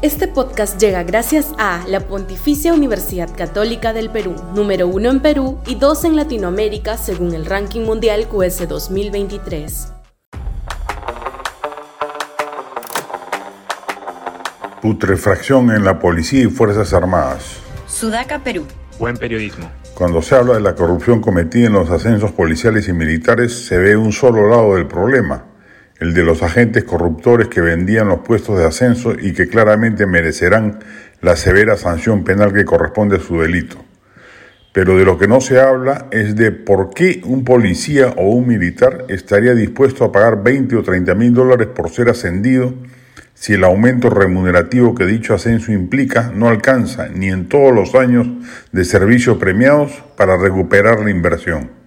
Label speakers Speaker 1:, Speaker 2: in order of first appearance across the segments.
Speaker 1: Este podcast llega gracias a la Pontificia Universidad Católica del Perú, número uno en Perú y dos en Latinoamérica según el ranking mundial QS 2023.
Speaker 2: Putrefacción en la policía y Fuerzas Armadas.
Speaker 3: Sudaca, Perú.
Speaker 4: Buen periodismo.
Speaker 2: Cuando se habla de la corrupción cometida en los ascensos policiales y militares, se ve un solo lado del problema, el de los agentes corruptores que vendían los puestos de ascenso y que claramente merecerán la severa sanción penal que corresponde a su delito. Pero de lo que no se habla es de por qué un policía o un militar estaría dispuesto a pagar 20 o 30 mil dólares por ser ascendido si el aumento remunerativo que dicho ascenso implica no alcanza ni en todos los años de servicio premiados para recuperar la inversión.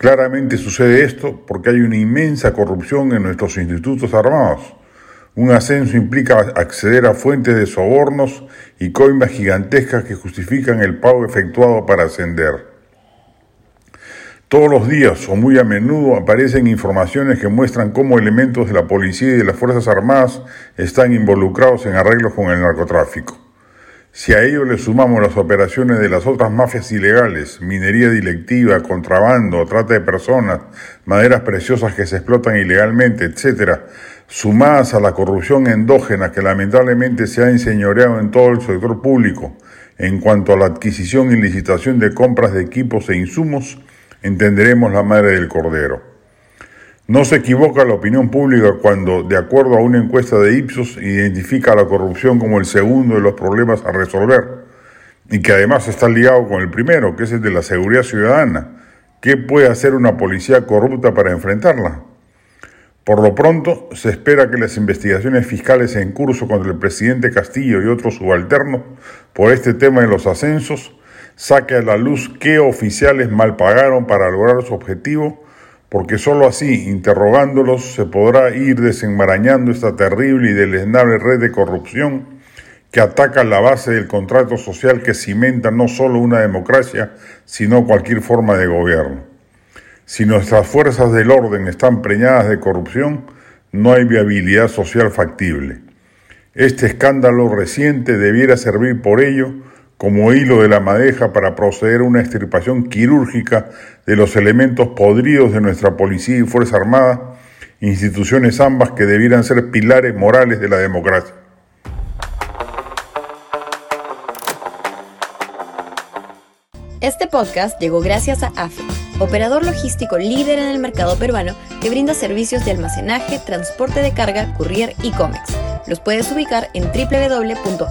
Speaker 2: Claramente sucede esto porque hay una inmensa corrupción en nuestros institutos armados. Un ascenso implica acceder a fuentes de sobornos y coimas gigantescas que justifican el pago efectuado para ascender. Todos los días o muy a menudo aparecen informaciones que muestran cómo elementos de la policía y de las Fuerzas Armadas están involucrados en arreglos con el narcotráfico. Si a ello le sumamos las operaciones de las otras mafias ilegales, minería directiva, contrabando, trata de personas, maderas preciosas que se explotan ilegalmente, etc., sumadas a la corrupción endógena que lamentablemente se ha enseñoreado en todo el sector público en cuanto a la adquisición y licitación de compras de equipos e insumos, entenderemos la madre del cordero. No se equivoca la opinión pública cuando, de acuerdo a una encuesta de Ipsos, identifica la corrupción como el segundo de los problemas a resolver y que además está ligado con el primero, que es el de la seguridad ciudadana. ¿Qué puede hacer una policía corrupta para enfrentarla? Por lo pronto, se espera que las investigaciones fiscales en curso contra el presidente Castillo y otros subalternos por este tema de los ascensos saque a la luz qué oficiales mal pagaron para lograr su objetivo porque sólo así, interrogándolos, se podrá ir desenmarañando esta terrible y deleznable red de corrupción que ataca la base del contrato social que cimenta no solo una democracia, sino cualquier forma de gobierno. Si nuestras fuerzas del orden están preñadas de corrupción, no hay viabilidad social factible. Este escándalo reciente debiera servir por ello como hilo de la madeja para proceder a una extirpación quirúrgica de los elementos podridos de nuestra policía y Fuerza Armada, instituciones ambas que debieran ser pilares morales de la democracia.
Speaker 3: Este podcast llegó gracias a AFE, operador logístico líder en el mercado peruano que brinda servicios de almacenaje, transporte de carga, courier y cómics. Los puedes ubicar en www.afe.pe.